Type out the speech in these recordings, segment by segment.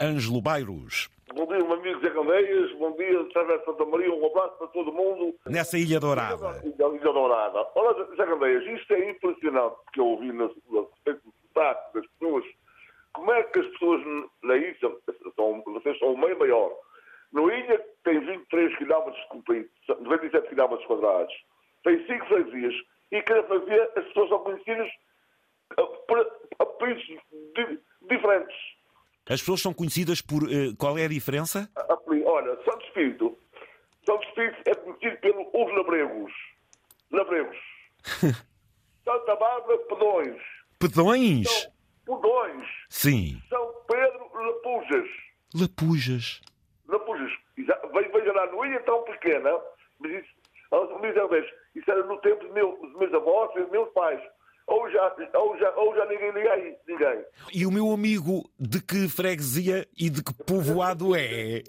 Ângelo Bairros. Bom dia, meu amigo Zé Candeias. Bom dia, Travessa Santa Maria. Um abraço para todo mundo. Nessa Ilha Dourada. Ilha Dourada. Olha, Zé Candeias, isto é impressionante que eu ouvi no respeito do sotaque das pessoas. Como é que as pessoas na ilha, são, vocês são o meio maior, no ilha tem 23 km compridos, 97 km quadrados, tem 5 freguesias e cada freguesia as pessoas são conhecidas por apelidos diferentes. As pessoas são conhecidas por. Uh, qual é a diferença? Olha, Santo Espírito. Santo Espírito é conhecido pelos labregos. Labregos. Santa Bárbara, Pedões. Pedões? São Pedões. Sim. São Pedro, Lapujas. Lapujas. Lapujas. Veja lá, não ia tão pequena, mas isso, isso era no tempo dos meus, dos meus avós e dos meus pais ou já, ou já, ou já ninguém liga aí, ninguém. E o meu amigo de que freguesia e de que povoado é?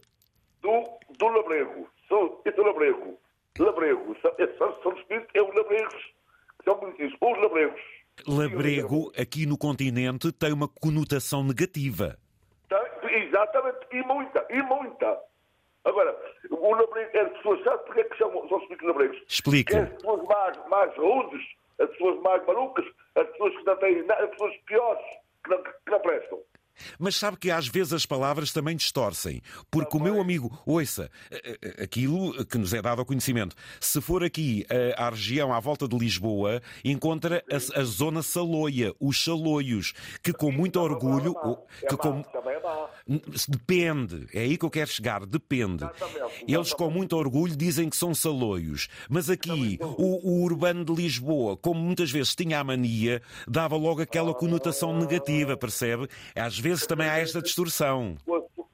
Do, do Labrego. Sou, eu sou Labrego. Labrego. São, são Espírito é os Labregos. São conhecidos os Labregos. Labrego, aqui no continente, tem uma conotação negativa. Tem, exatamente. E muita. E muita. Agora, o labrego, as pessoas sabem porque é que chamam, são os labregos? Explica. É as pessoas mais, mais rudes, as pessoas mais malucas, as pessoas que não têm nada, as pessoas piores, que não, que não prestam. Mas sabe que às vezes as palavras também distorcem. Porque o meu amigo, ouça, eh, eh, aquilo que nos é dado ao conhecimento, se for aqui eh, à região à volta de Lisboa, encontra a, a zona Saloia, os Saloios, que com muito orgulho. Que com... Depende, é aí que eu quero chegar, depende. Eles com muito orgulho dizem que são Saloios. Mas aqui, o, o urbano de Lisboa, como muitas vezes tinha a mania, dava logo aquela conotação negativa, percebe? Às vezes também há esta distorção.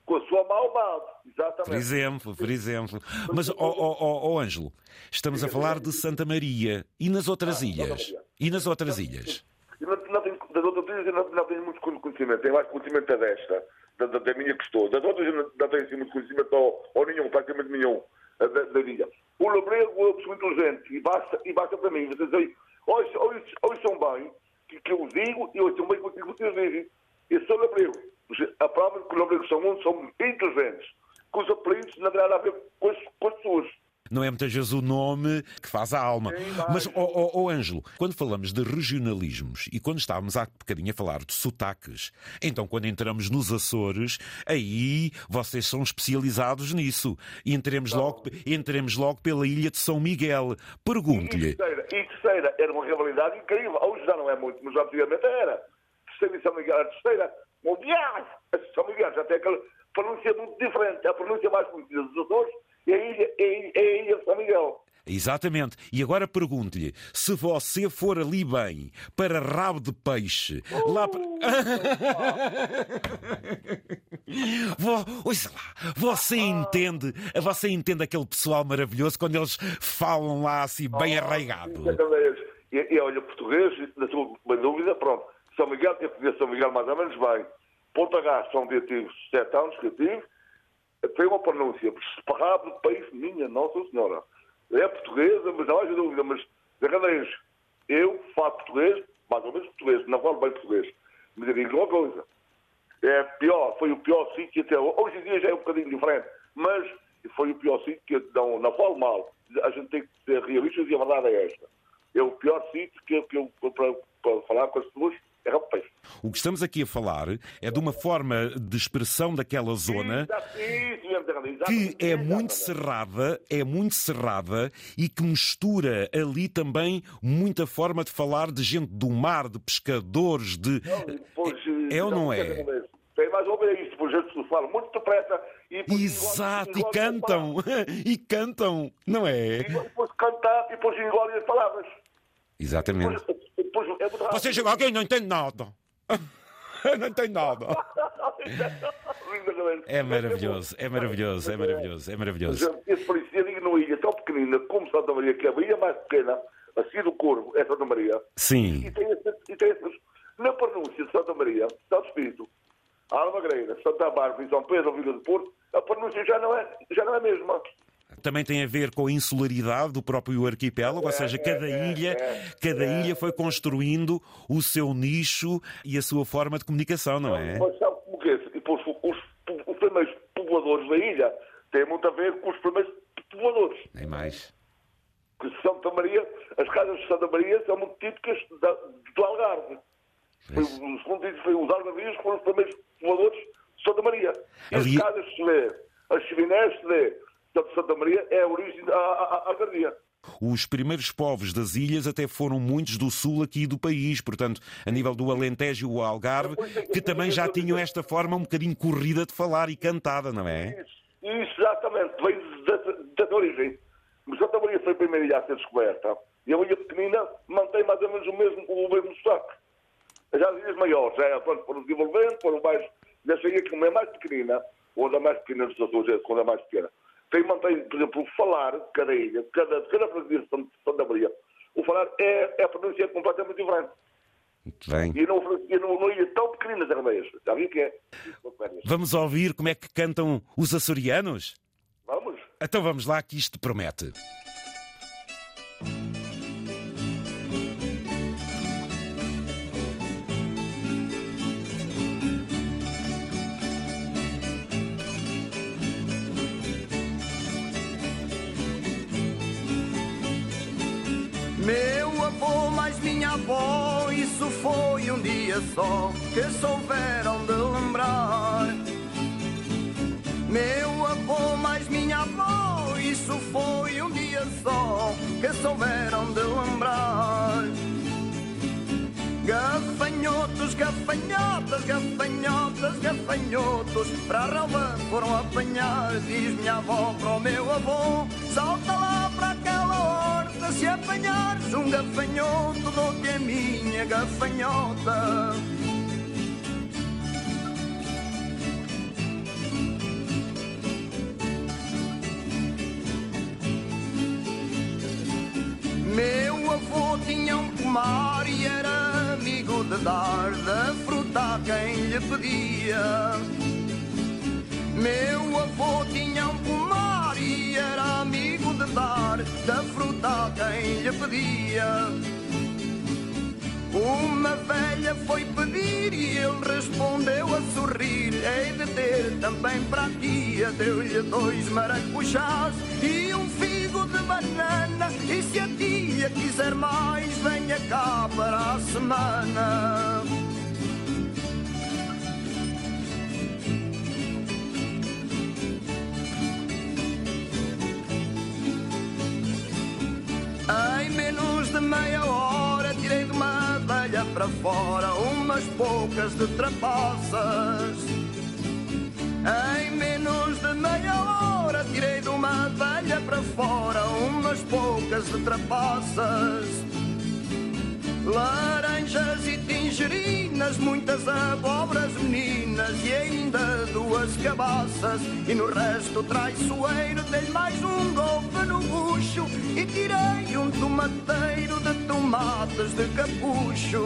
Com a, sua maldade, exatamente. Por exemplo, por exemplo. Mas, ó oh, oh, oh, Ângelo, estamos a falar de Santa Maria. E nas outras ah, ilhas? E nas outras ilhas? Não, das outras ilhas eu não, não tenho muito conhecimento. Tenho mais conhecimento desta, da, da, da minha que. Das outras não, tenho assim, muito conhecimento, ou, ou nenhum, praticamente nenhum, da, da ilha. O labrego é pessoa inteligente e basta, e basta para mim. Vocês aí, ouçam bem que, que eu digo e ouçam bem o que vocês dizem. Eu sou labrego. A prova que os labregos são, são inteligentes. Que os apelidos não têm nada a ver com as, com as pessoas. Não é muitas vezes o nome que faz a alma. Sim, mas, ó oh, oh, oh, Ângelo, quando falamos de regionalismos e quando estávamos há bocadinho a falar de sotaques, então quando entramos nos Açores, aí vocês são especializados nisso. E entremos, logo, entremos logo pela ilha de São Miguel. Pergunto-lhe. E terceira, e terceira, era uma rivalidade incrível. Hoje já não é muito, mas antigamente era terceira e São Miguel, a terceira, mundial, São Miguel já tem aquela pronúncia muito diferente. A pronúncia mais conhecida dos Açores é a ilha, é, é a ilha de São Miguel. Exatamente. E agora pergunto-lhe: se você for ali bem para rabo de peixe, uh, lá. Ouça lá, você ah. entende, você entende aquele pessoal maravilhoso quando eles falam lá assim, bem ah, arraigado. E, e olha, português, na sua dúvida, pronto são Miguel, eu conheço São Miguel mais ou menos bem. Ponta Gás, onde eu tive sete anos que eu tive, tem uma pronúncia esparrado do país, minha Nossa Senhora. É portuguesa, mas não haja dúvida, mas verdadeiro. Eu falo português, mais ou menos português, não falo bem português. Mas eu digo uma coisa. É pior, foi o pior sítio até hoje. Em dia já é um bocadinho diferente, mas foi o pior sítio que não, não falo mal. A gente tem que ser realistas e a verdade é esta. É o pior sítio que, que eu, para, para falar com as pessoas, o que estamos aqui a falar é de uma forma de expressão daquela zona que é muito cerrada, é muito cerrada e que mistura ali também muita forma de falar de gente do mar, de pescadores, de. é, é ou não é? Tem mais ou menos isso, muito depressa e Exato, e cantam, e cantam, não é? E depois cantar e depois engolem as palavras. Exatamente. Você chegou aqui e não entende nada. não entende nada. É maravilhoso, é maravilhoso, é maravilhoso, é maravilhoso. Esse parecia numa ilha tão pequenina como Santa Maria, que é a ilha mais pequena, assim do Corvo, é Santa Maria. Sim. E tem, esses, e tem na pronúncia de Santa Maria, Santo Espírito, Almagreira, Santa Bárbara e São Pedro, Vila de Porto, a pronúncia já não é, já não é a mesma também tem a ver com a insularidade do próprio arquipélago, ou seja, cada ilha, cada ilha foi construindo o seu nicho e a sua forma de comunicação, não é? Mas sabe como que é? Depois os os primeiros povoadores da ilha. Tem muito a ver com os primeiros povoadores. Nem mais. Que Santa Maria, as casas de Santa Maria são muito típicas da, do Algarve. Foi, segundo diz, foi os algarvios que foram os primeiros povoadores de Santa Maria. Ali- as casas se vê, as chiminés se vê, de Santa Maria é a origem da a- a- algarvia. Os primeiros povos das ilhas até foram muitos do sul aqui do país, portanto, a nível do Alentejo e o Algarve, que também já tinham esta forma um bocadinho corrida de falar e cantada, não é? Isso, exatamente, vem da, origem. Mas Santa Maria foi a primeira ilha a ser descoberta. E a ilha pequenina mantém mais ou menos o mesmo, o mesmo sotaque. Já as ilhas maiores, já quando foram desenvolvendo, foram mais. Dessa ilha, como é mais pequenina, onde é mais pequena dos Açores, quando é mais pequena, tem, mantém, por exemplo, o falar de cada ilha, de cada, de cada freguesia de Santa- Maria, o falar é, é a pronúncia é completamente diferente. Muito bem. E não, e não, não ilha tão pequeninas as aldeias. Já vi que é. Vamos ouvir como é que cantam os açorianos? Vamos? Então vamos lá que isto promete. Avô mais minha avó, isso foi um dia só que souberam de lembrar. Meu avô mais minha avó, isso foi um dia só que souberam de lembrar. Gafanhotos, gafanhotas, gafanhotas, gafanhotos Para a relva foram apanhar Diz minha avó para o meu avô Salta lá para aquela horta Se apanhares um gafanhoto Dou-te a minha gafanhota Meu avô tinha um pomar e era amigo de dar da fruta a quem lhe pedia. Meu avô tinha um da fruta a quem lhe pedia. Uma velha foi pedir e ele respondeu a sorrir. Hei de ter também para tia, deu-lhe dois maracujás e um figo de banana. E se a tia quiser mais, venha cá para a semana. Meia hora tirei de uma abelha para fora umas poucas de trapaças. Em menos de meia hora tirei de uma abelha para fora umas poucas de trapaças. Laranjas e tangerinas, muitas abobras meninas e ainda cabaças. E no resto traiçoeiro dei mais um golpe no bucho e tirei um tomateiro de tomates de capucho.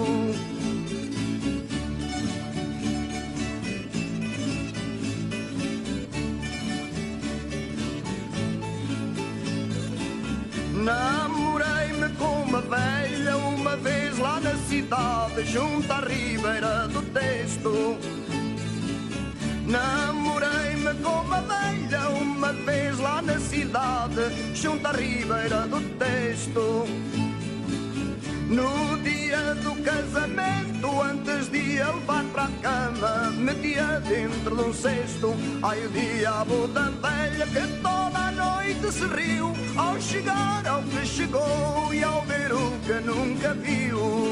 Namorei-me com uma velha uma vez lá na cidade, junto à ribeira do texto. Namorei-me com uma velha uma vez lá na cidade, junto à ribeira do texto. No dia do casamento, antes de a levar para a cama, metia dentro de um cesto. Ai, o diabo da velha que toda a noite se riu, ao chegar ao que chegou e ao ver o que nunca viu.